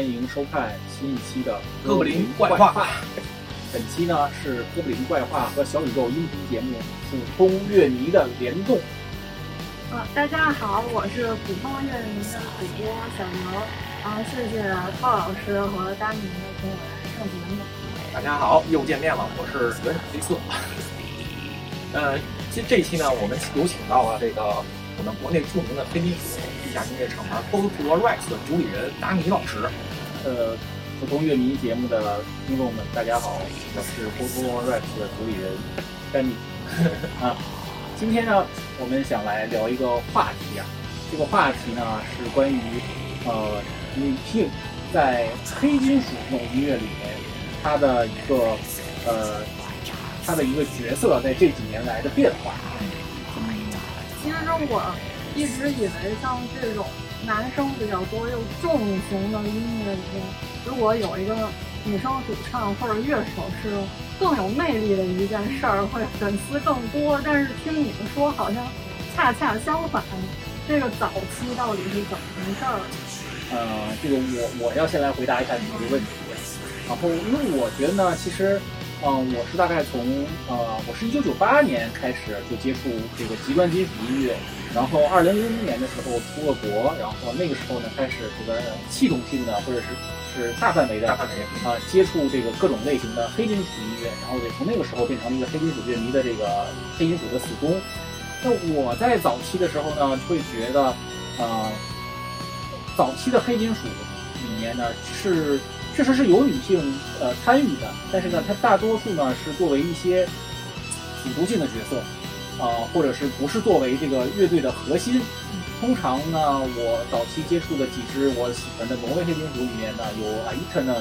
欢迎收看新一期的哥布林怪话。本期呢是哥布林怪话和小宇宙音频节目普通乐迷的联动。啊，大家好，我是普通乐迷的主播小刘。啊，谢谢鲍老师和丹尼给我来上节目。大家好，又见面了，我是原始黑色。呃，这这一期呢，我们有请到了这个我们国内著名的黑金属地下音乐厂牌 Cold War Rex 的主理人达尼老师。呃，普通乐迷节目的听众们，大家好，我是 Cold War Rex 的主理人丹尼。啊，今天呢，我们想来聊一个话题啊，这个话题呢是关于呃女性在黑金属这种音乐里面，她的一个呃她的一个角色在这几年来的变化。其实我一直以为像这种男生比较多又重型的音乐里面，如果有一个女生主唱或者乐手是更有魅力的一件事儿，会粉丝更多。但是听你们说，好像恰恰相反。这个早期到底是怎么回事儿？呃，这个我我要先来回答一下你这个问题。然后，因为我觉得呢，其实，嗯、我是大概从呃，我是一九九八年开始就接触这个极端金属音乐，然后二零零零年的时候出了国，然后那个时候呢开始这个系统性的或者是是大范围的大范围啊、接触这个各种类型的黑金属音乐，然后也从那个时候变成了一个黑金属乐迷的这个黑金属的死忠。那我在早期的时候呢，会觉得，呃，早期的黑金属里面呢是确实是有女性呃参与的，但是呢，它大多数呢是作为一些辅助性的角色，啊、或者是不是作为这个乐队的核心。通常呢，我早期接触的几支我喜欢的挪威黑金属里面呢，有 Aita 呢，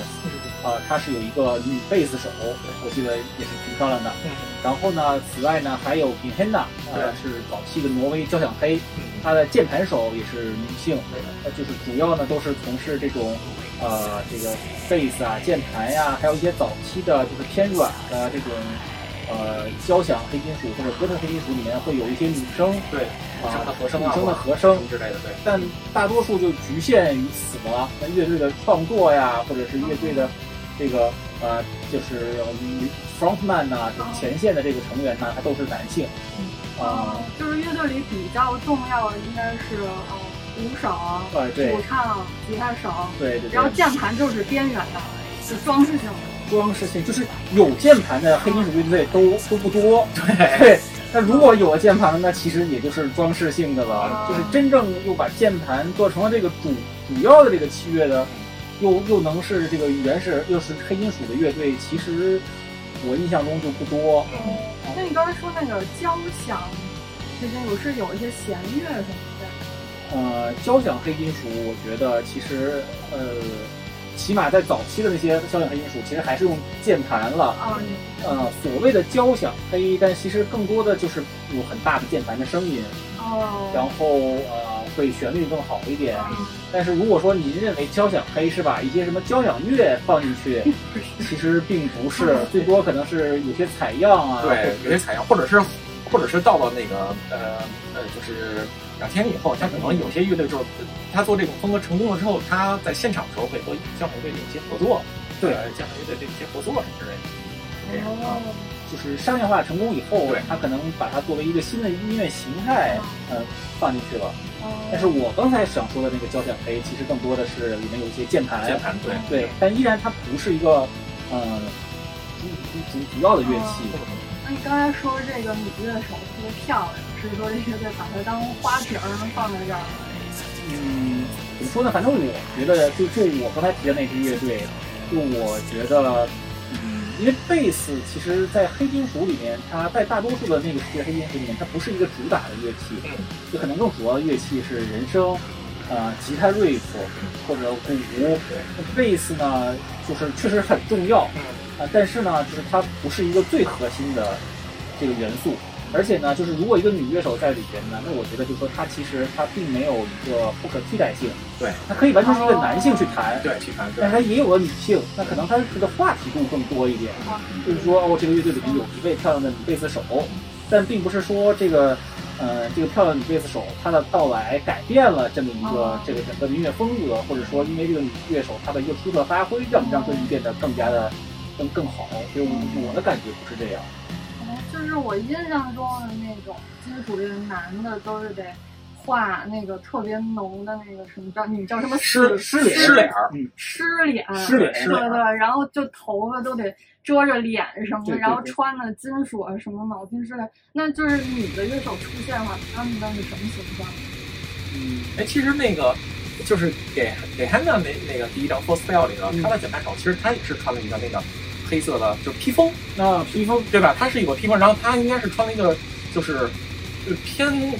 啊、她是有一个女贝斯手，我记得也是挺漂亮的。嗯然后呢，此外呢，还有 b i h e n n a 呃，是早期的挪威交响黑，她的键盘手也是女性，呃，就是主要呢都是从事这种，呃，这个贝斯啊、键盘呀、还有一些早期的就是偏软的这种，呃，交响黑金属或者哥特黑金属里面会有一些女生，对，女生的和声啊，女生的和声么之类的，对。但大多数就局限于此了。那乐队的创作呀，或者是乐队的这个呃，就是女 frontman 呐、就是前线的这个成员呢，他都是男性。啊、就是乐队里比较重要的应该是呃鼓手、呃，对主唱、吉他手，对对对，然后键盘就是边缘的，是装饰性的。装饰性就是有键盘的黑金属乐队都都不多。对，对，那如果有了键盘，那其实也就是装饰性的了啊。就是真正又把键盘做成了这个主主要的这个器乐的，又又能是这个原始又是黑金属的乐队，其实我印象中就不多。嗯，那你刚才说那个交响黑金属是有一些弦乐什么的，呃，交响黑金属，我觉得其实呃，起码在早期的那些交响黑金属，其实还是用键盘了。啊，呃，所谓的交响黑，但其实更多的就是有很大的键盘的声音，哦，然后呃，会旋律更好一点。嗯但是如果说您认为交响黑是把一些什么交响乐放进去，其实并不是，最多可能是有些采样啊，对，有些采样，或者是，或者是到了那个呃呃，就是两千年以后，他可能有些乐队就是他做这种风格成功了之后，他在现场的时候会和交响乐队有一些合作，对呃交响乐队这些合作什么之类的，这样就是商业化成功以后，他可能把它作为一个新的音乐形态，呃，放进去了。哦但是我刚才想说的那个交响黑，其实更多的是里面有一些键盘，键盘对对，但依然它不是一个，呃，主主主主要的乐器。那你刚才说这个女乐手特别漂亮，是说这乐队把它当花瓶儿放在这儿？嗯，怎么说呢？反正我觉得，就就我刚才提的那支乐队，就我觉得，嗯，因为贝斯其实，在黑金属里面，它在大多数的那个世界黑金属里面，它不是一个主打的乐器，就可能更主要的乐器是人声，呃，吉他、瑞夫或者鼓。贝斯呢，就是确实很重要，嗯啊，但是呢，就是它不是一个最核心的这个元素。而且呢，就是如果一个女乐手在里边呢，那我觉得就是说她其实她并没有一个不可替代性，对。她可以完全是一个男性去弹，对，去弹但是她也有个女性，那可能她这个话题度更多一点。就是说，哦，这个乐队里面有一位漂亮的女贝斯手，但并不是说这个呃，这个漂亮女贝斯手她的到来改变了这么一个这个整个的音乐风格，或者说因为这个女乐手她的一个出色发挥，让让歌剧变得更加的更更好。所以我我的感觉不是这样。哦，就是我印象中的那种金属乐男的都是得。画那个特别浓的那个什么叫你叫什么湿湿脸湿脸嗯湿脸湿脸对对，然后就头发都得遮着脸什么的，然后穿的金属啊什么铆钉之类，那就是女的乐手出现了，他们的是什么形象？嗯，哎，其实那个就是给给 Hannah 那那个第一张 First Spell 里头，他的简单手其实他也是穿了一个那个黑色的，就是披风，那披风对吧？它是有个披风，然后他应该是穿了一个就是偏。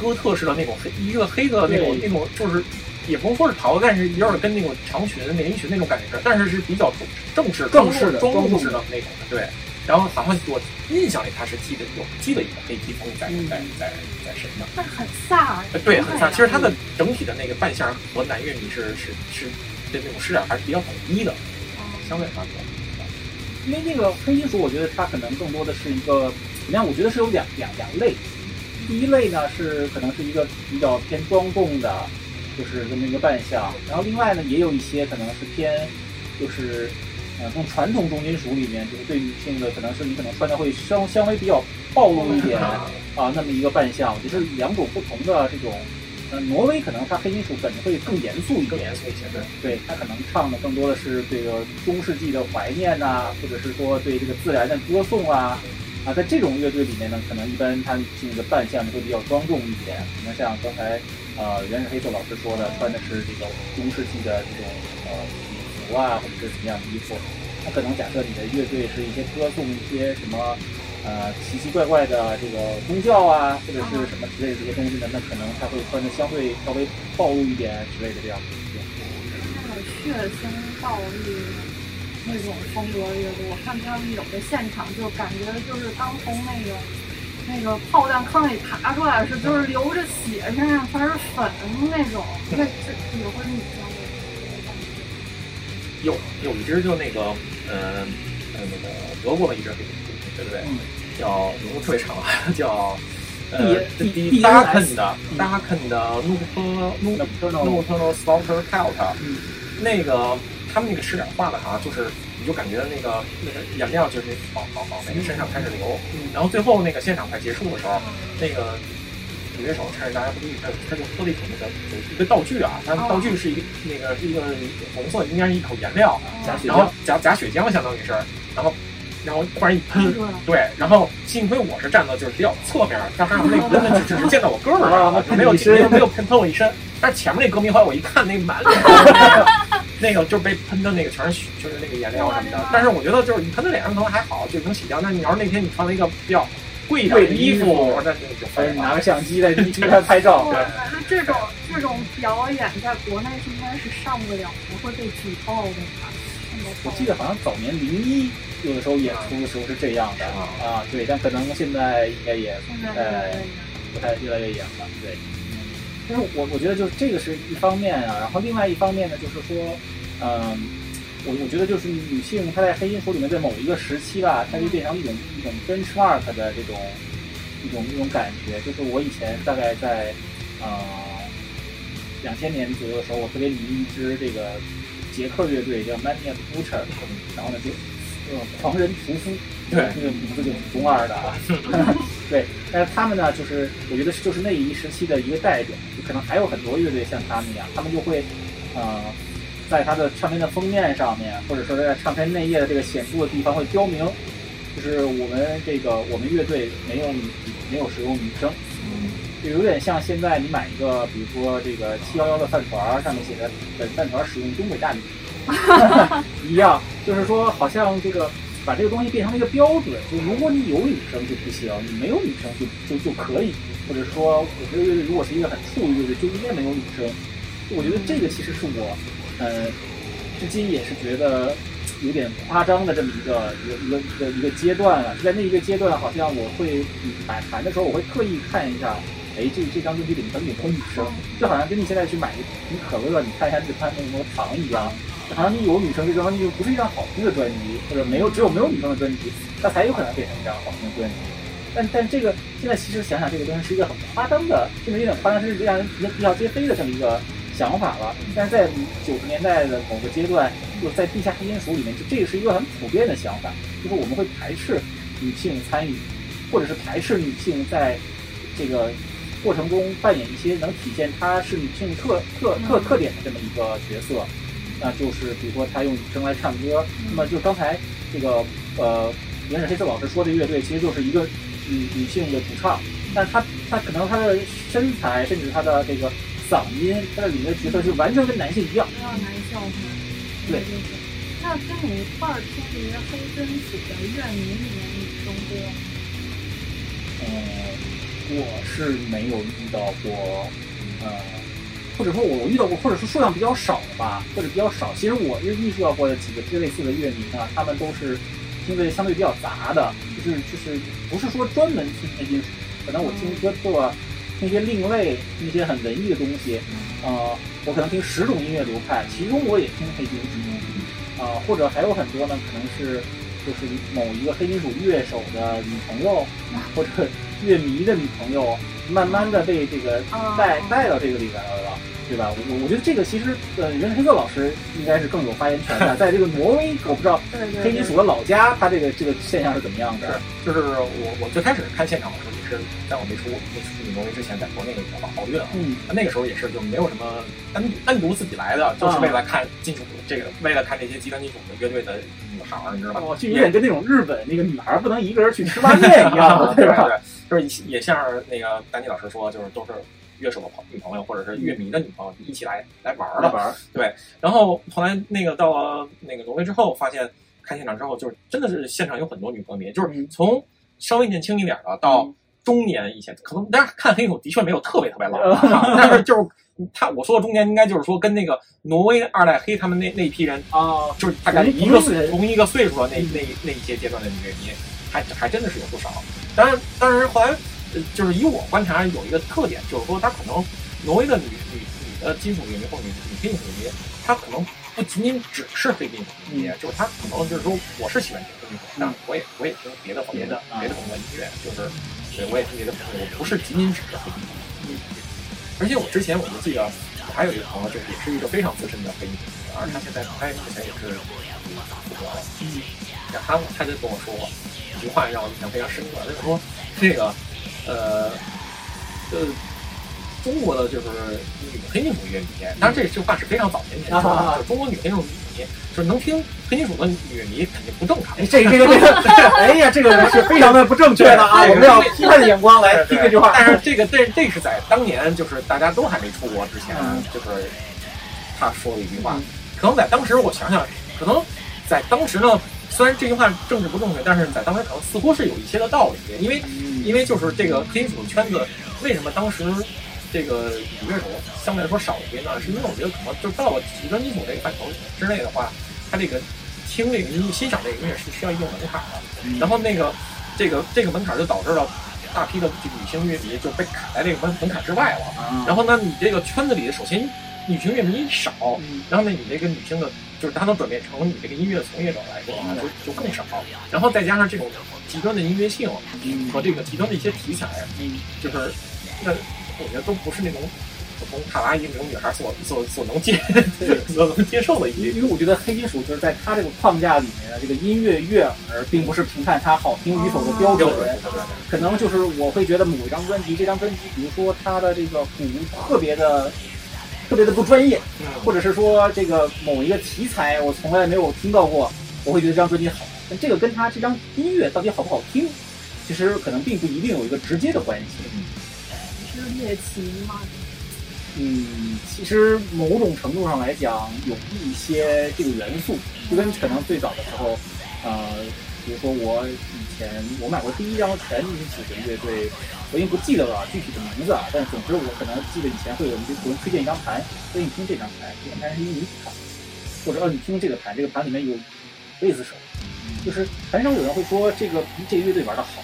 哥特式的那种黑，一个黑的那种那种，就是也不能说是袍子，但是有点跟那种长裙、连衣裙那种感觉，但是是比较正式、正式的、庄重式的那种的。对，然后好像我印象里他是系的有系的一个黑披风在在在在身上，但很飒。对，很飒。其实他的整体的那个扮相和男乐迷是是是的那种视角还是比较统一的，相对来说。因为那个黑金属，我觉得它可能更多的是一个怎么样？我觉得是有两两两类。第一类呢是可能是一个比较偏庄重的，就是这么一个扮相，然后另外呢也有一些可能是偏，就是呃从传统重金属里面，就是对女性的可能是你可能穿的会稍稍微比较暴露一点啊那么一个扮相，就是两种不同的这种。呃，挪威可能它黑金属本会更严肃一点，更严肃一些，对，对，它可能唱的更多的是这个中世纪的怀念呐，或者是说对这个自然的歌颂啊。啊，在这种乐队里面呢，可能一般他女性的扮相会比较庄重一点，可能像刚才呃原始黑色老师说的，穿的是这个中世纪的这种呃礼服啊，或者是什么样的衣服。他可能假设你的乐队是一些歌颂一些什么呃奇奇怪怪的这个宗教啊，或者是什么之类的这些东西呢，那可能他会穿的相对稍微暴露一点之类的这样的。那种血腥暴力。那种风格乐队，我看他们有的现场就感觉就是刚从那个那个炮弹坑里爬出来时，就是流着血，身上全是粉那种。那这也会女生的有有一支就那个呃呃那个德国的一支乐队，叫名字特别长，叫呃 D Darken 的 Darken 的 Nocturnal Slaughter Cult，那个。他们那个吃点画的哈，就是你就感觉那个那个颜料就是往往往那个身上开始流，然后最后那个现场快结束的时候，那个主乐手趁着大家不注意，他他就喝了一口那个有一个道具啊，他道具是一个那个一个红色，应该是一口颜料，然后夹夹血浆相当于是，然后然后突然一喷，对，然后幸亏我是站的就是比较侧面，但是那个只只是溅到我胳膊了，没有没有没有喷喷我一身，但是前面那歌迷后来我一看那满脸。那个就是被喷的那个全是血，就是那个颜料什么的。但是我觉得就是你喷在脸上可能还好，就能洗掉。但你要是那天你穿了一个比较贵的衣服，那就拿个相机在地上拍照。对，那这种这种表演在国内应该是上不了不，会被举报的。我记得好像早年零一有的时候演出的时候是这样的啊，对，但可能现在应该也呃不太越来越严了，对。但是我我觉得就是这个是一方面啊，然后另外一方面呢，就是说，嗯，我我觉得就是女性她在黑金属里面在某一个时期吧，她就变成一种一种 benchmark 的这种一种一种感觉。就是我以前大概在呃两千年左右的时候，我特别迷一支这个捷克乐队叫 Mania Butcher，然后呢就呃狂人屠夫。对，这个名字就挺中二的啊。对，但是他们呢，就是我觉得就是那一时期的一个代表，就可能还有很多乐队像他们一样，他们就会，呃，在他的唱片的封面上面，或者说在唱片内页的这个显著的地方会标明，就是我们这个我们乐队没有女没有使用女生，就有点像现在你买一个，比如说这个七幺幺的饭团上面写着本饭团使用东北大米 一样，就是说好像这个。把这个东西变成了一个标准，就如果你有女生就不行，你没有女生就就就可以，或者说我这个乐队如果是一个很富裕的乐队，就应该没有女生。我觉得这个其实是我，呃，至今也是觉得有点夸张的这么一个一个一个一个一个阶段了。在那一个阶段，好像我会买盘的时候，我会特意看一下，哎，这这张专辑里面有没有女生，就好像跟你现在去买一瓶可乐，你看一下里面有没有糖一样。好像你有女生这张专辑就不是一张好听的专辑，或者没有只有没有女生的专辑，那才有可能变成一张好听的专辑。但但这个现在其实想想，这个东西是一个很夸张的，甚至有点夸张，甚至让人啼笑皆非的这么一个想法了。但是在九十年代的某个阶段，就在地下黑金属里面，就这个是一个很普遍的想法，就是我们会排斥女性参与，或者是排斥女性在这个过程中扮演一些能体现她是女性特特特特点的这么一个角色。那就是比如说她用女声来唱歌，那么就刚才这个呃，原始黑色老师说的乐队其实就是一个女女性的主唱，但是她她可能她的身材甚至她的这个嗓音，她的里面的角色就完全跟男性一样。不要男性化。对。那跟你一块儿听这些黑金属的乐迷里面女生多吗？呃，我是没有遇到过，呃，或者说我遇到过，或者说数量比较少的吧，或者比较少。其实我遇遇到过的几个这类似的乐迷呢，他们都是听的相对比较杂的，就是就是不是说专门听黑金属，可能我听哥特，听一些另类，听一些很文艺的东西，呃，我可能听十种音乐流派，其中我也听黑金属，啊、或者还有很多呢，可能是就是某一个黑金属乐手的女朋友，或者乐迷的女朋友，慢慢的被这个哦带带到这个里边来了，对吧？我我觉得这个其实呃，袁黑色老师应该是更有发言权的，在这个挪威，我不知道黑金属的老家，他这个这个现象是怎么样的？就是我我最开始看现场的时候，也是在我没出没出去挪威之前，在国内的奥奥运啊，嗯那个时候也是就没有什么单单独自己来的，就是为了看金属这个，为了看这些极端金属的乐队的女孩儿，你知道吗？哦，就有点跟那种日本那个女孩不能一个人去吃拉面一样，对吧？对，就是也像那个丹尼老师说，就是都是乐手的朋女朋友或者是乐迷的女朋友一起来来玩儿的。玩儿，然后后来那个到了那个挪威之后，发现看现场之后，就是真的是现场有很多女歌迷，就是嗯从稍微年轻一点的到嗯中年以前，可能大家看黑手的确没有特别特别老 啊，但是就是他我说的中年应该就是说跟那个挪威二代黑他们那那一批人，啊，就是大概同一个同龄人同一个岁数的那那那一些阶段的女乐迷，还还真的是有不少。当然，当然后来呃就是以我观察有一个特点，就是说他可能挪威的女女女的金属乐迷或者女女黑金属乐迷，她可能不仅仅只是黑金属乐，就是她可能就是说我是喜欢听黑金属，但我也我也听别的别的啊别的风格音乐，就是对我也听别的，我不是仅仅只是黑衣。嗯。而且我之前我们记得，我还有一个朋友，就是也是一个非常资深的黑金属乐迷，而他现在他目前也是复活了。然后他他就跟我说过一句话，让我印象非常深刻，就是说这个呃呃中国的就是女黑金属乐迷，当然这句话是非常早年前说的，啊就是中国女黑金属乐迷就是能听黑金属的女乐迷肯定不正常。哎，这个这个这个，哎呀，这个是非常的不正确的啊！我们要批判的眼光来听这句话。但是这个这这是在当年就是大家都还没出国之前嗯，就是他说的一句话嗯。可能在当时我想想，可能在当时呢，虽然这句话政治不正确，但是在当时可能似乎是有一些的道理，因为因为就是这个黑金属圈子，为什么当时这个女乐手相对来说少一些呢？是因为我觉得可能就到了极端金属这个范畴之内的话，它这个听这个音、欣赏这个音乐是需要一定门槛的。然后那个这个这个门槛就导致了大批的这个女性乐迷就被卡在这个门门槛之外了。啊，然后呢，你这个圈子里首先女性乐迷少，嗯然后呢，你这个女性的，就是她能转变成你这个音乐从业者来说啊，就就更少。然后再加上这种极端的音乐性嗯和这个极端的一些题材，嗯就是那我觉得都不是那种普通卡拉伊那种女孩所所所能接 所能接受的音乐。因为我觉得黑金属就是在它这个框架里面，这个音乐悦耳并不是评判它好听与否的标准。可能就是我会觉得某一张专辑，这张专辑，比如说它的这个鼓特别的、特别的不专业，嗯或者是说这个某一个题材我从来没有听到过，我会觉得这张专辑好。但这个跟它这张音乐到底好不好听，其实可能并不一定有一个直接的关系。是猎奇嘛？嗯，其实某种程度上来讲，有一些这个元素，就跟可能最早的时候，呃，比如说我以前我买过第一张全金属的乐队，我已经不记得了具体的名字啊，但总之我可能记得以前会有人给人推荐一张盘，说你听这张盘，这张盘是一个女子盘，或者哦你听这个盘，这个盘里面有贝斯手，就是很少有人会说这个比这个乐队玩的好。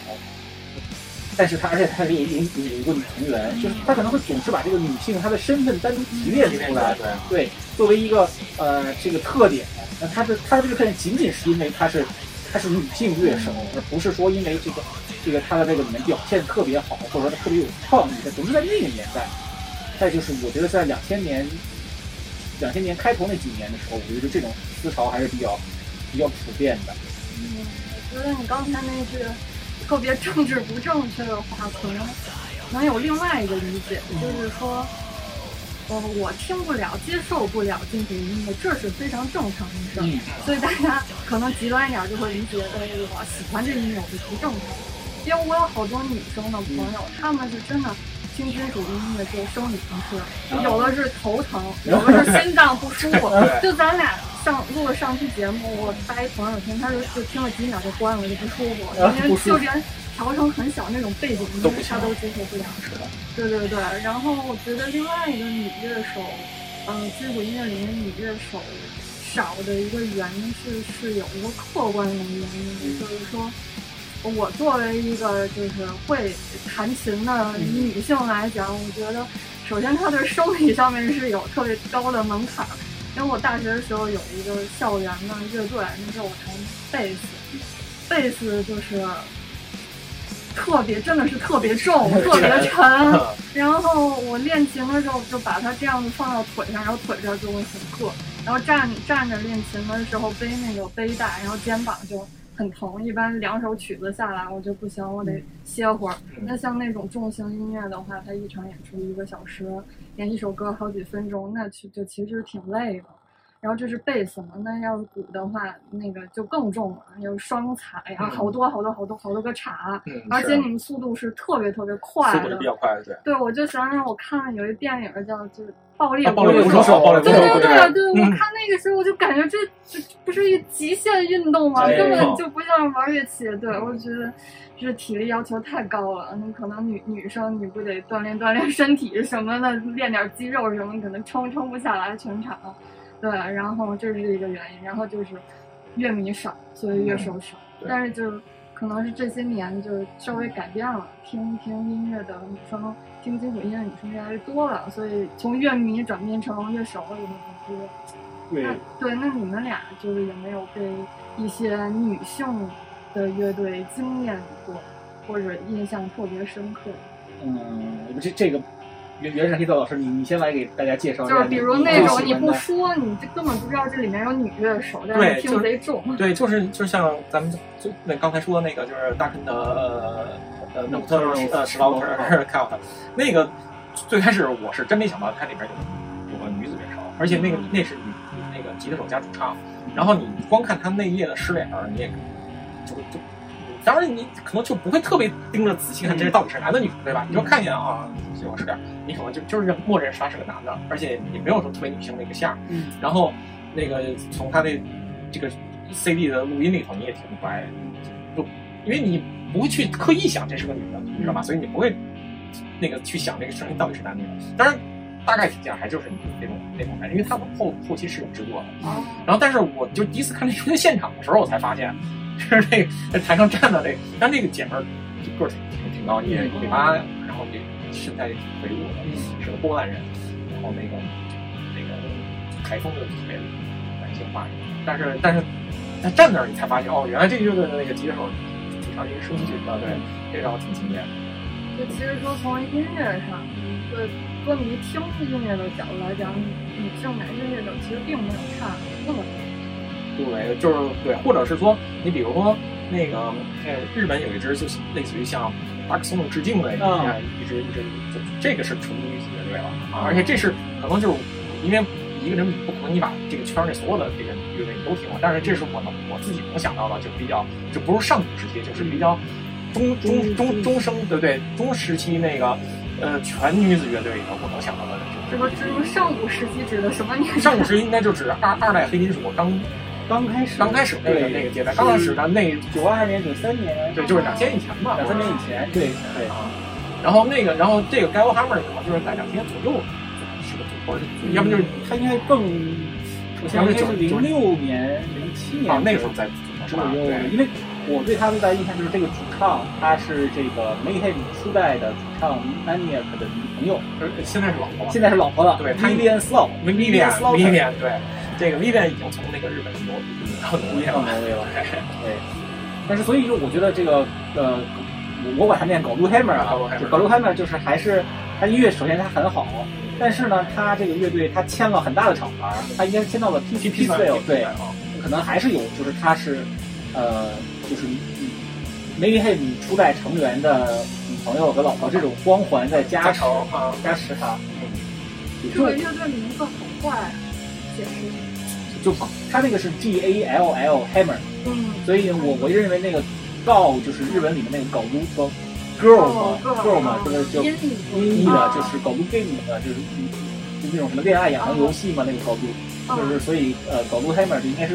但是他，而且他也也有有一个女成员，就是他可能会总是把这个女性她的身份单独提炼出来，对，对，作为一个呃这个特点，那她的她的这个特点仅仅是因为她是她是女性乐手，而不是说因为这个这个她的这个里面表现特别好，或者说他特别有创意，他总是在那个年代。再就是我觉得在两千年，两千年开头那几年的时候，我觉得这种思潮还是比较比较普遍的。嗯，我觉得你刚才那句特别政治不正确的话，可能能有另外一个理解，就是说。我我听不了，接受不了金属音乐，这是非常正常的事儿。所以大家可能极端一点就会理解为我喜欢这音乐我就不正常。因为我有好多女生的朋友，她们是真的听金属音乐就生理不适，有的是头疼，有的是心脏不舒服。就咱俩上录了上期节目，我发一朋友圈，他就就听了几秒就关了，就不舒服，因为就连。调成很小那种背景音，他都接受不了。对对对。然后我觉得另外一个女乐手，嗯，金属音乐里面女乐手少的一个原因是是有一个客观的原因，就是说，我作为一个就是会弹琴的女性来讲，我觉得首先她对生理上面是有特别高的门槛。因为我大学的时候有一个校园的乐队，那时候我弹贝斯，贝斯就是。特别真的是特别重，特别 沉。然后我练琴的时候就把它这样子放到腿上，然后腿这儿就会很硌。然后站站着练琴的时候背那个背带，然后肩膀就很疼。一般两首曲子下来，我就不行，我得歇会儿。那像那种重型音乐的话，它一场演出一个小时，演一首歌好几分钟，那去就其实挺累的。然后这是贝斯嘛，那要是鼓的话，那个就更重了，有双踩啊，好多好多好多好多个镲，而且你们速度是特别特别快的，速度比较快，对。对，我就想想，我看有一电影叫就是《爆裂暴力鼓手》，对对对对，我看那个时候我就感觉这这不是一极限运动吗？根本就不像玩乐器。对，我觉得这体力要求太高了。那可能女女生你不得锻炼锻炼身体什么的，练点肌肉什么，可能撑撑不下来全场。对，然后这是一个原因，然后就是乐迷少，所以乐手少。但是就可能是这些年就稍微改变了，听听音乐的女生，听金属音乐女生越来越多了，所以从乐迷转变成乐手了也很多。对对，那你们俩就是有没有被一些女性的乐队惊艳过，或者印象特别深刻？嗯，这这个。原原是黑色老师，你你先来给大家介绍一下。就是比如那种你不说，你就根本不知道这里面有女乐手，但是听贼重。对，就是就像咱们就那刚才说的那个，就是大坑的呃呃诺特呃史劳特看过他那个最开始我是真没想到它里边有有个女子乐手，而且那个那是女那个吉他手加主唱，然后你光看他那一页的诗脸，你也就就。当然，你可能就不会特别盯着仔细看这到底是男的女的，对吧？你就看见啊，喜欢是点，你可能就就是默认他是个男的，而且也没有说特别女性的一个像。嗯。然后那个从他的这个 CD 的录音里头，你也听不出来，就因为你不会去刻意想这是个女的，你知道吧？所以你不会那个去想这个声音到底是男的女的。当然，大概体现还就是那种那种感觉，因为他们后后期是有制作的。然后，但是我就第一次看那出现现场的时候，我才发现。是那在台上站的那，但那个姐们儿个儿挺挺挺高，也一米八，然后也身材也挺魁梧的，是个波兰人，然后那个那个台风就特别男性化，但是但是他站那儿，你才发现哦，原来这个乐队的那个吉他手挺长一个声距啊，对，这让我挺惊艳。就其实说从音乐上，对歌迷听音乐的角度来讲，女性男性乐手其实并没有差那么多。对，就是对，或者是说，你比如说那个，呃，日本有一支就类似于像阿克松的致敬的，你看一支一支，就这个是纯女子乐队了啊，而且这是可能就是因为一个人不可能你把这个圈内所有的这个乐队你都听了，但是这是我能我自己能想到的，就比较就不是上古时期，就是比较中中中中生，对不对？中时期那个呃全女子乐队里头我能想到的，这个这个上古时期指的什么年？上古时期应该就指二二代黑金属刚。刚开始，刚开始那个那个阶段，刚开始的那九二年、九三年，对，就是两千以前吧，两三年以前，对对啊。然后那个，然后这个 Hammer 可能就是在两千左右是个组合，要不就是他应该更，首先应该是零六年、零七年啊，那个时候在左右。对，因为我对他最大印象就是这个主唱，他是这个 Mayhem 初代的主唱 Maniac 的女朋友，呃，现在是老婆了，现在是老婆了，对，Vivian Slow，Vivian，Vivian，对。这个 Vivian 已经从那个日本挪挪到挪威了，挪威了。对，但是所以就我觉得这个呃，我我管他念狗路 hammer 啊 Golu，Hammer 就狗路 hammer 就是还是他音乐首先他很好，但是呢，他这个乐队他签了很大的厂牌，他应该签到了 P P P Sale，对，可能还是有，就是他是呃，就是嗯 Maybe Him 初代成员的女朋友和老婆这种光环在加持加成啊，加持他，这个乐队名字好怪，解释一下。就他那个是 G A L L Hammer。嗯，所以我我认为那个 “gal” 就是日文里面那个“狗撸”说 “girl” 嘛，“girl” 嘛，这个就音译的，就是“搞撸 game” 的，就是就那种什么恋爱养成游戏嘛，那个“狗撸”，就是所以呃，“狗撸 hammer” 就应该是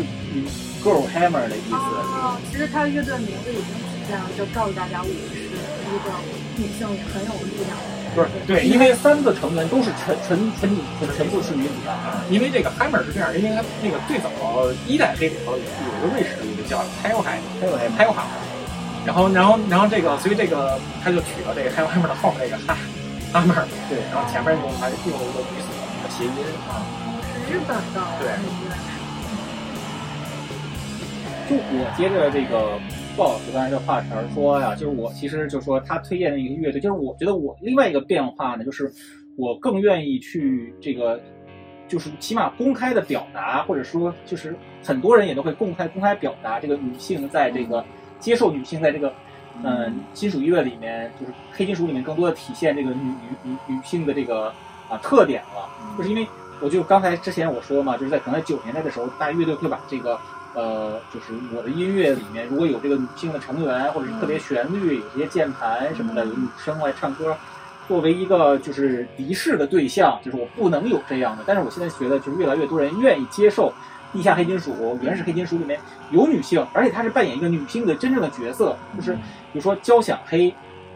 “girl hammer” 的意思。哦，其实他乐队名字已经体现了，就告诉大家我是一个女性，也很有力量。不是对，因为三个成员都是纯纯纯女，全部是女子的。因为这个 Hammer 是这样，因为他那个最早一代黑里头有一个瑞士的一个叫 h e l h a 还有 h e l h a 然后然后然后这个所以这个他就取了这个 h e l h a m 的后面那个哈 Hammer，对，然后前面用还用了一个女子的谐音啊，日本的对就我接着这个鲍老师刚才的话茬说呀，就是我其实就说他推荐的一个乐队，就是我觉得我另外一个变化呢，就是我更愿意去这个，就是起码公开的表达，或者说就是很多人也都会公开公开表达这个女性在这个接受女性在这个嗯金属音乐里面，就是黑金属里面更多的体现这个女女女女性的这个啊特点了，就是因为我就刚才之前我说嘛，就是在可能在九十年代的时候，大乐队会把这个。呃，就是我的音乐里面，如果有这个女性的成员，或者是特别旋律，有些键盘什么的，有女生来唱歌，作为一个就是敌视的对象，就是我不能有这样的。但是我现在觉得，就是越来越多人愿意接受地下黑金属、原始黑金属里面有女性，而且她是扮演一个女性的真正的角色，就是比如说交响黑，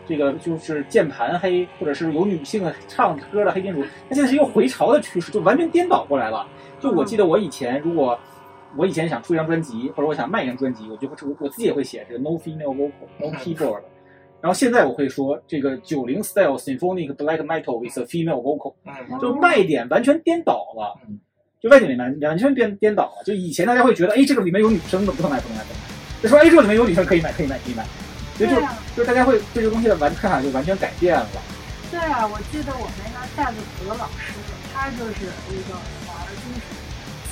这个就是键盘黑，或者是有女性的唱歌的黑金属，它现在是一个回潮的趋势，就完全颠倒过来了。就我记得我以前如果。我以前想出一张专辑，或者我想卖一张专辑，我就会我我自己也会写这个 no female vocal no keyboard。然后现在我会说这个九零 style symphonic black metal with a female vocal，就卖点完全颠倒了，就卖点完完全颠颠倒了。就以前大家会觉得，哎，这个里面有女生的不能买不能买不能买，就说哎，这个里面有女生可以买可以买可以买，所以就就是大家会对这个东西的完看法就完全改变了。对啊，我记得我们那个带的老师，他就是一个。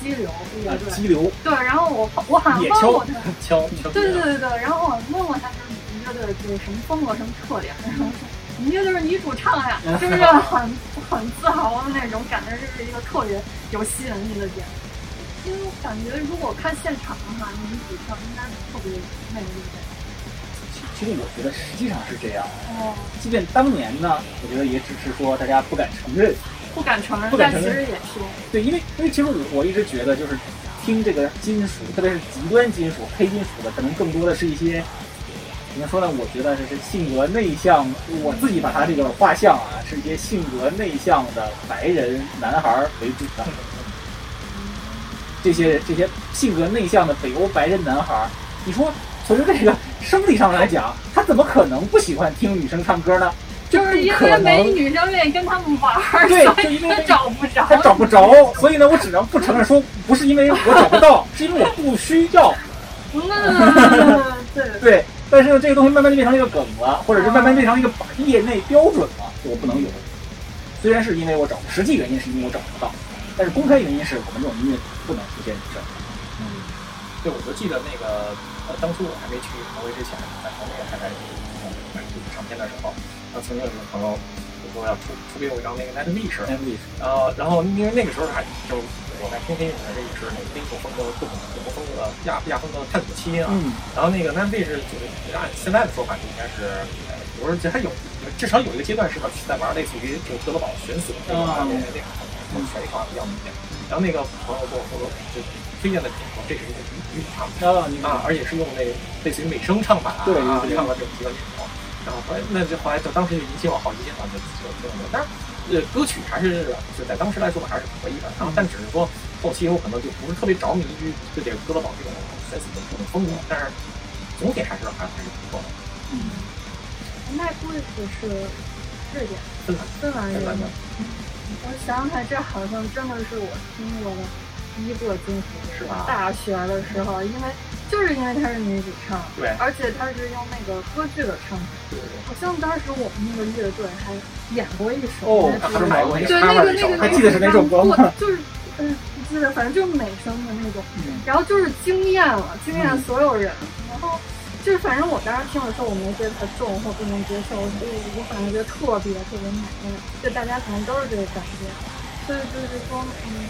激流乐队，激流对，然后我我好像问过他，敲对对对对，然后我问过他，就是你们乐队就是什么风格、什么特点？然后说你乐队是女主唱呀，就是很很自豪的那种感觉，这是一个特别有吸引力的点。因为我感觉如果看现场的话，女主唱应该特别魅力的。其实我觉得实际上是这样，哦，即便当年呢，我觉得也只是说大家不敢承认。不敢承认，不敢承认，其实也是对，因为因为其实我我一直觉得，就是听这个金属，特别是极端金属、黑金属的，可能更多的是一些怎么说呢？我觉得就是性格内向，我自己把他这个画像啊，是一些性格内向的白人男孩为主的。这些这些性格内向的北欧白人男孩，你说从这个生理上来讲，他怎么可能不喜欢听女生唱歌呢？就是因为没女生愿意跟他们玩儿，对，就因为他找不着，他找不着，所以呢，我只能不承认说不是因为我找不到，是因为我不需要。对对，但是呢，这个东西慢慢就变成一个梗了，或者是慢慢变成一个业内标准了，就我不能有。虽然是因为我找，实际原因是因为我找不到，但是公开原因是我们这种音乐不能出现女生。嗯，对，我就记得那个呃，当初我还没去挪威之前，在国内还在买唱片的时候。曾经有个朋友就说要出出给我一张那个 Night Wish，呃，然后因为那个时候还就我在听黑影的这也是那个黑风格各种各种风格亚亚风格探索期啊，然后那个 Night Wish 就是按现在的说法就应该是，比如说这还有至少有一个阶段是在玩类似于就德罗堡悬死那个那个那个悬疑卡比较明显，然后那个朋友跟我说就推荐的点说这是一个女女唱啊啊，而且是用那类似于美声唱法啊唱了这么几个。然后后来，那就后来就当时就引起我好奇心了，就就听了。但是，呃，歌曲还是就在当时来说吧，还是可以的。然后，但只是说后期我可能就不是特别着迷于对这个哥德堡这种粉丝的这种风格，但是总体还是还还是不错的。嗯，麦布斯是瑞典，芬兰，芬兰人。我想起来，这好像真的是我听过的第一个金属，是吧？大学的时候，因为。就是因为她是女主唱，对而且她是用那个歌剧的唱法。对对好像当时我们那个乐队还演过一首哦那个还是买过那对个那个那个还记得是哪首歌吗？就是嗯，不记得，反正就是美声的那种。嗯然后就是惊艳了，惊艳嗯所有人。然后就是反正我当时听的时候，我没觉得它重或不能接受，我我反正觉得特别特别美。就大家可能都是这个感觉。所以就是说，嗯，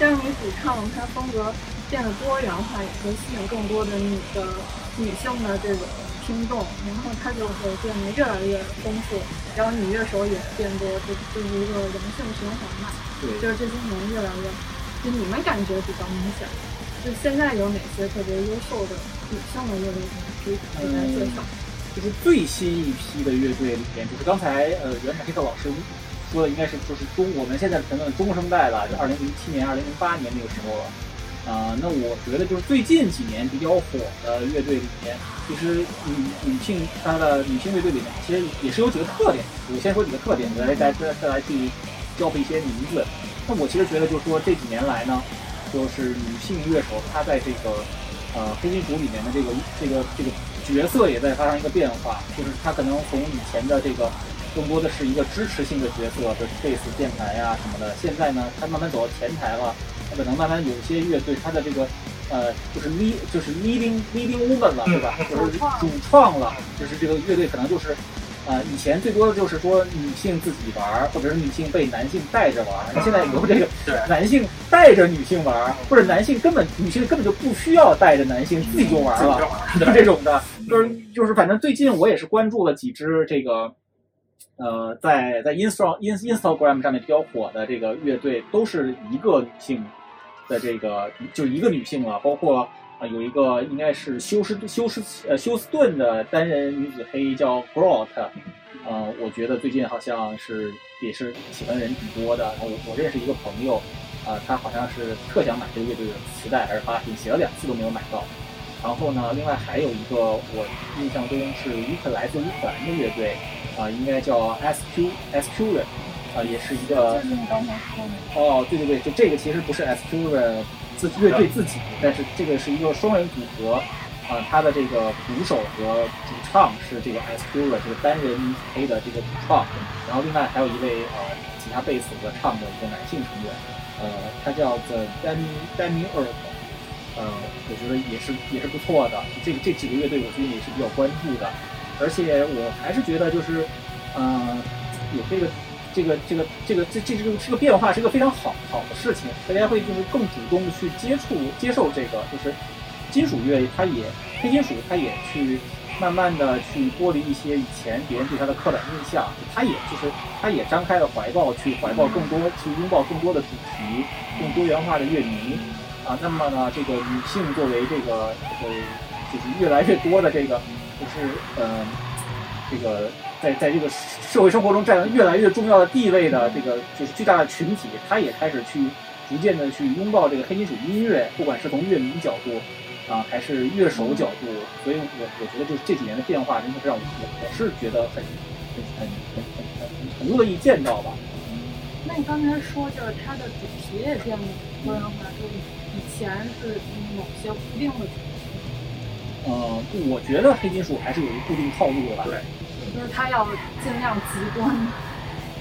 但是女主唱她风格变得多元化，也会吸引更多的女的女性的这种听众，然后它就会变得越来越丰富，然后女乐手也变多，就就是一个良性循环嘛。对，就是这些年越来越，就你们感觉比较明显。就现在有哪些特别优秀的女性的乐队可以给大家介绍？就是最新一批的乐队里面，就是刚才呃袁凯黑特老师说的，应该是就是中我们现在谈论中生代了，就二零零七年、二零零八年那个时候了。啊、那我觉得就是最近几年比较火的乐队里面，其实女女性她的女性乐队里面，其实也是有几个特点。我先说几个特点，再来再再再来去交配一些名字。那我其实觉得就是说这几年来呢，就是女性乐手她在这个呃黑金属里面的这个这个这个角色也在发生一个变化，就是她可能从以前的这个更多的是一个支持性的角色，就是贝斯、键盘呀什么的，现在呢，她慢慢走到前台了，她可能慢慢有一些乐队它的这个。呃，就是 lead 就是 leading leading woman 了，对吧？就是主创了，就是这个乐队可能就是呃，以前最多的就是说女性自己玩儿，或者是女性被男性带着玩儿。那现在有这个男性带着女性玩儿，或者男性根本女性根本就不需要带着男性自己就玩儿了，就这种的，就是就是反正最近我也是关注了几支这个。呃，在在 Insta In Instagram 上面比较火的这个乐队，都是一个女性的这个，就一个女性啊，包括啊、有一个应该是休斯休斯呃休斯顿的单人女子黑叫 Grot，呃，我觉得最近好像是也是喜欢的人挺多的。然后我我认识一个朋友，啊、他好像是特想买这个乐队的磁带还是发行，写了两次都没有买到。然后呢，另外还有一个我印象中是乌克来自乌克兰的乐队，啊、应该叫 SQ SQ 人，啊、也是一个就是你刚才说的，哦，对对对，就这个其实不是 S Q 的自乐队自己，但是这个是一个双人组合，啊、他的这个鼓手和主唱是这个 S Q 的这个单人黑的这个主创，然后另外还有一位呃吉他、贝斯和唱的一个男性成员，呃，他叫 The Demi Demi Earth，呃，我觉得也是也是不错的，这个这几个乐队我最近也是比较关注的，而且我还是觉得就是，呃，有这个这个这个这个这这这个这个变化是一个非常好好的事情，大家会就是更主动的去接触接受这个，就是金属乐，它也黑金属，它也去慢慢的去剥离一些以前别人对它的刻板印象，它也就是它也张开了怀抱去怀抱更多去拥抱更多的主题，更多元化的乐迷啊。那么呢，这个女性作为这个呃就是越来越多的这个就是呃这个在在这个社会生活中占越来越重要的地位的这个就是巨大的群体，她也开始去逐渐的去拥抱这个黑金属音乐，不管是从乐迷角度啊、还是乐手角度，所以我我觉得就是这几年的变化，真的是让我我是觉得很很很很很很乐意见到吧。那你刚才说就是它的主题也变了多元化，就以前是某些固定的主题，嗯、我觉得黑金属还是有一个固定套路的吧。对就是它要尽量极端。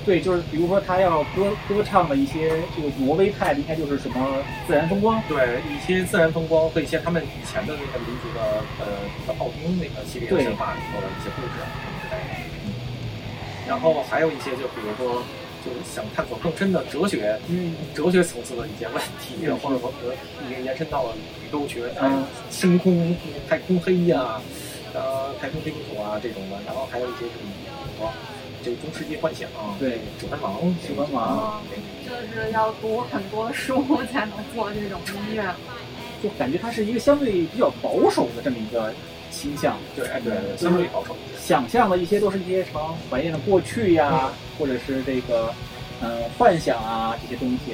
对，就是比如说他要歌歌唱的一些这个挪威派的，应该就是什么自然风光。对一些自然风光和一些他们以前的那个民族的呃那个奥丁那个系列对神话里头的一些故事，嗯，然后还有一些就比如说就是想探索更深的哲学，嗯，哲学层次的一些问题，或者说已经延伸到了宇宙学、嗯。深空、太空黑呀、呃太空黑金属啊这种的，然后还有一些这种比如说这个中世纪幻想，对。指环王、指环王。嗯，就是要读很多书才能做这种音乐。就感觉它是一个相对比较保守的这么一个倾向。对对对，相对保守一些。想象的一些都是一些什么怀念的过去呀，或者是这个嗯、呃幻想啊这些东西，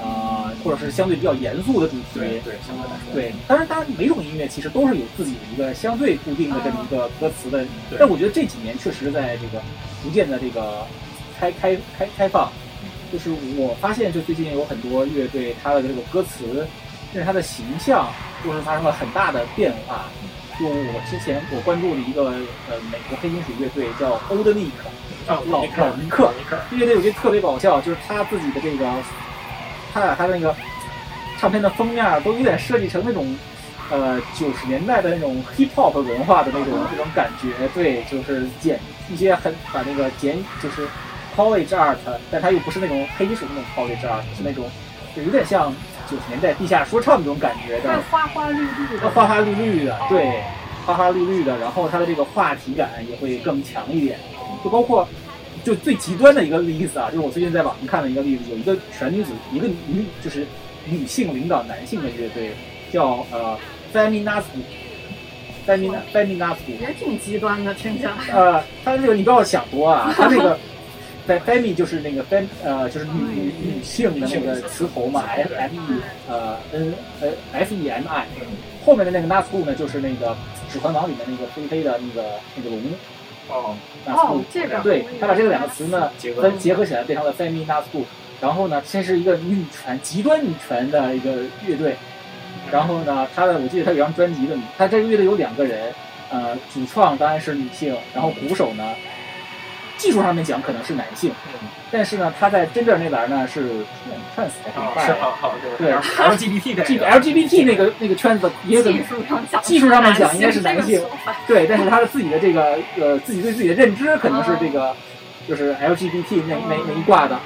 啊、或者是相对比较严肃的主题。对对，相对来说，对，当然，当然，每种音乐其实都是有自己的一个相对固定的这么一个歌词的，对但我觉得这几年确实在这个逐渐的这个开开开开放，就是我发现，就最近有很多乐队，它的这个歌词甚至它的形象都是发生了很大的变化。就我之前我关注的一个呃美国黑金属乐队叫 Old Nick，啊，老尼克老尼克，这乐队有些特别搞笑，就是他自己的这个，他把他的那个唱片的封面都有点设计成那种，呃，九十年代的那种 hip hop 文化的那种那种感觉，对，就是剪一些很把那个剪就是 college art，但他又不是那种黑金属那种 college art，是那种就有点像九十年代地下说唱那种感觉的会，花花绿绿的，花花绿绿的，对，花花绿绿的，然后它的这个话题感也会更强一点，就包括就最极端的一个例子啊，就是我最近在网上看了一个例子，有一个全女子，一个女就是女性领导男性的乐队，叫呃 Feminist Femin Feminist，也挺极端的，听起来。呃，他这个你不要想多啊，他这个 femi 就是那个 fem 呃就是女女女性的那个词头嘛，f m e 呃 n 呃 f e m i，后面的那个 Nazgul 呢就是那个《指环王》里面那个飞飞的那个那个龙哦。哦，这个对他把这个两个词呢结结合起来变成了 femi Nazgul，然后呢先是一个女权极端女权的一个乐队，然后呢他的我记得他有张专辑的，他这个乐队有两个人，呃主创当然是女性，然后鼓手呢技术上面讲可能是男性，嗯，但是呢他在真正那边呢是 trans 还是啊，bi 是啊，好，对 LGBT 这这个。个 LGBT 那个那个圈子也很技术上讲，技术上面讲应该是男性对，但是他的自己的这个呃自己对自己的认知可能是这个就是 LGBT 那那那一挂的，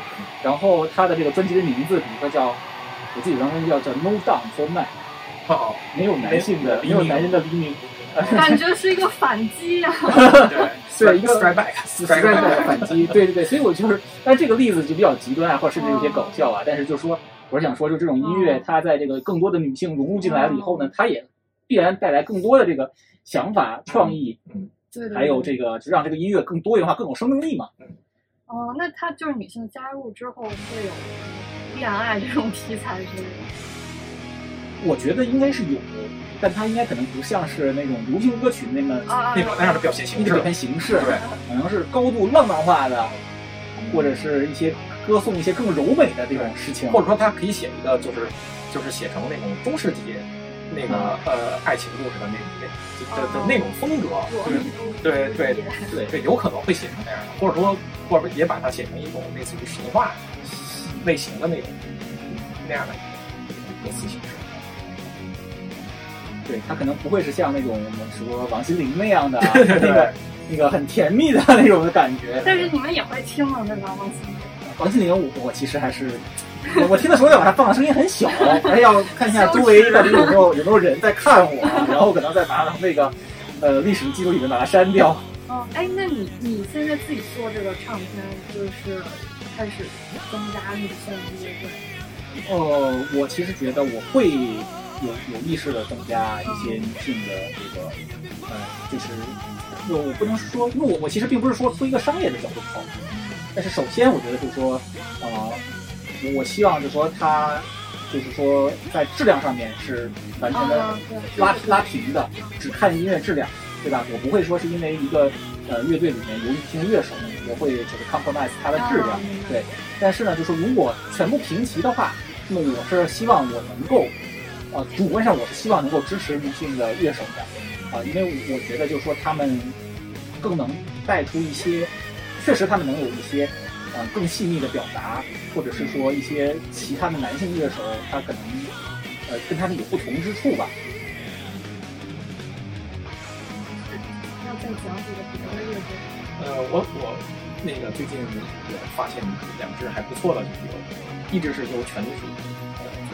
然后他的这个专辑的名字，比如说叫我记得有张专辑叫叫 No Down for Man，哦，没有男性的没有男人的黎明，感觉是一个反击啊！对，对一个 strike back，实在的反击，对对对，所以我就是，但这个例子就比较极端啊，或者甚至有些搞笑啊。但是就说，我是想说，就这种音乐，它在这个更多的女性融入进来了以后呢，它也必然带来更多的这个想法、创意，嗯对，还有这个就让这个音乐更多元化、更有生命力嘛。哦，那它就是女性加入之后会有恋爱这种题材之类的。我觉得应该是有，但它应该可能不像是那种流行歌曲那么啊，那种那样的表现形式表，现形式，对，可能是高度浪漫化的，或者是一些歌颂一些更柔美的这种事情，或者说它可以写一个就是就是写成那种中世纪那个呃爱情故事的那那的的那种风格，对对对对。对，有可能会写成那样的，或者说或者也把它写成一种类似于神话类型的那种那样的歌词形式。对他可能不会是像那种我们说王心凌那样的 那个那个很甜蜜的 那种的感觉。但是你们也会听吗？对吧，王心凌？王心凌我我其实还是我我听的时候要把它放的声音很小，还要看一下周围到底有没有有没有人在看我，然后可能再把它从那个呃历史记录里面把它删掉。哦，哎，那你你现在自己做这个唱片，就是开始增加女性乐队？呃，我其实觉得我会有有意识的增加一些女性的这个呃，就是我我不能说，因为我我其实并不是说从一个商业的角度考虑，但是首先我觉得就是说，呃，我我希望就是说它就是说在质量上面是完全的啊，拉拉平的，只看音乐质量，对吧？我不会说是因为一个呃乐队里面有女性乐手，我会就是 compromise 它的质量啊，对。但是呢，就是如果全部平齐的话，那么我是希望我能够，呃，主观上我是希望能够支持女性的乐手的，啊、因为我觉得就是说他们更能带出一些，确实他们能有一些，呃，更细腻的表达，或者是说一些其他的男性乐手他可能，呃，跟他们有不同之处吧。要再讲几个别的乐队。呃，我我那个最近也发现两支还不错的，就是有一支是由全女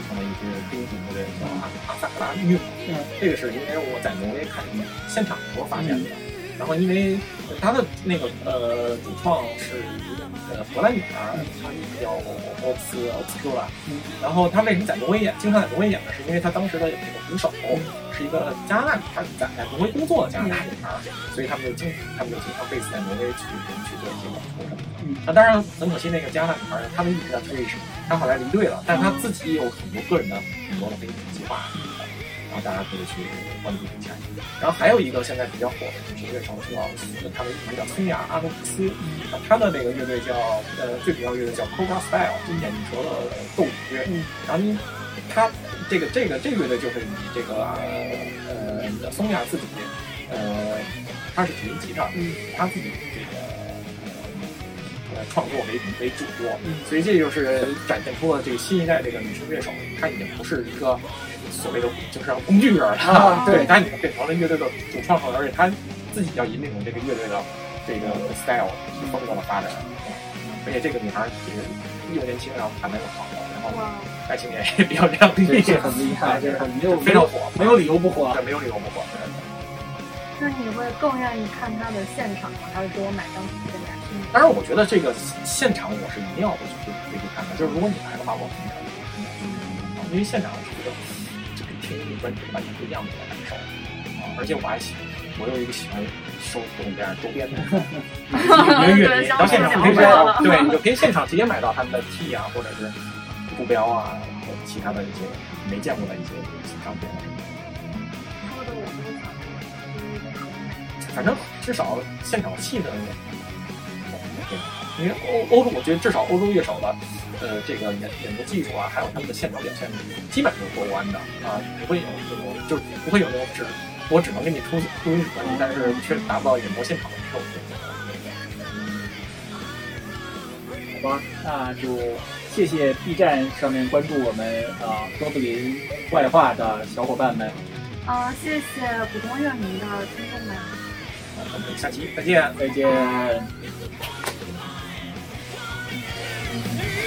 主呃组成的一支丁组乐队，叫阿阿萨克拉玉。嗯，这个是因为我在挪威看现场时候发现的。然后因为它的那个呃主创是呃荷兰女孩儿，她叫奥斯奥斯特拉。嗯，然后她为什么在挪威演，经常在挪威演呢？是因为她当时的这个鼓手是一个加拿大女孩，在在挪威工作的加拿大女孩儿，所以他们就经他们就经常被在挪威去去做一些演出什么的。嗯，当然很可惜，那个加拿大女孩儿她们一直叫 Trish，她后来离队了，但是她自己也有很多个人的很多的飞行计划，然后大家可以去关注一下。然后还有一个现在比较火的就是乐手叫他的名字叫孙雅阿诺克斯，啊她的那个乐队叫呃最主要乐队叫 Cobra Style，就眼镜蛇的斗舞乐。嗯然后呢，他这个这个这个乐队就是以这个呃松亚自己呃他是主音吉他，嗯他自己这个呃创作为为主播，所以这就是展现出了这个新一代这个女生乐手，她已经不是一个所谓的就是工具人了，啊对对，她已经变成了乐队的主创者，而且她自己要引领这个乐队的这个 style 风格的发展，嗯而且这个女孩也是又年轻，然后弹的又好，然后哇，爱情也也比较亮丽，这这很厉害，这很没有非常火，没有理由不火对，。没有理由不火。对那你会更愿意看她的现场吗？还是给我买张票给大家听？当然，我觉得这个现场我是一定要回去回去看的。就是如果你来的话，我肯定要去，因为现场我觉得这个听音专辑完全不一样的感受啊！而且我还喜，我有一个喜欢收各种各样周边的 音乐到现场可以买到，对，你就可以现场直接买到他们的 T 啊，或者是布标啊，或者其他的一些没见过的一些商品。反正至少现场气氛因为欧欧洲，我觉得至少欧洲乐手的，呃，这个演演奏技术啊，还有他们的现场表现，基本都是过关的啊，不会有这种就是不会有那种只我只能给你出录音但是却达不到演奏现场的这种。好吧，那就谢谢 B 站上面关注我们啊哥布林外话的小伙伴们，啊、谢谢普通乐迷的听众们。那咱们下期再见。再见。Hey!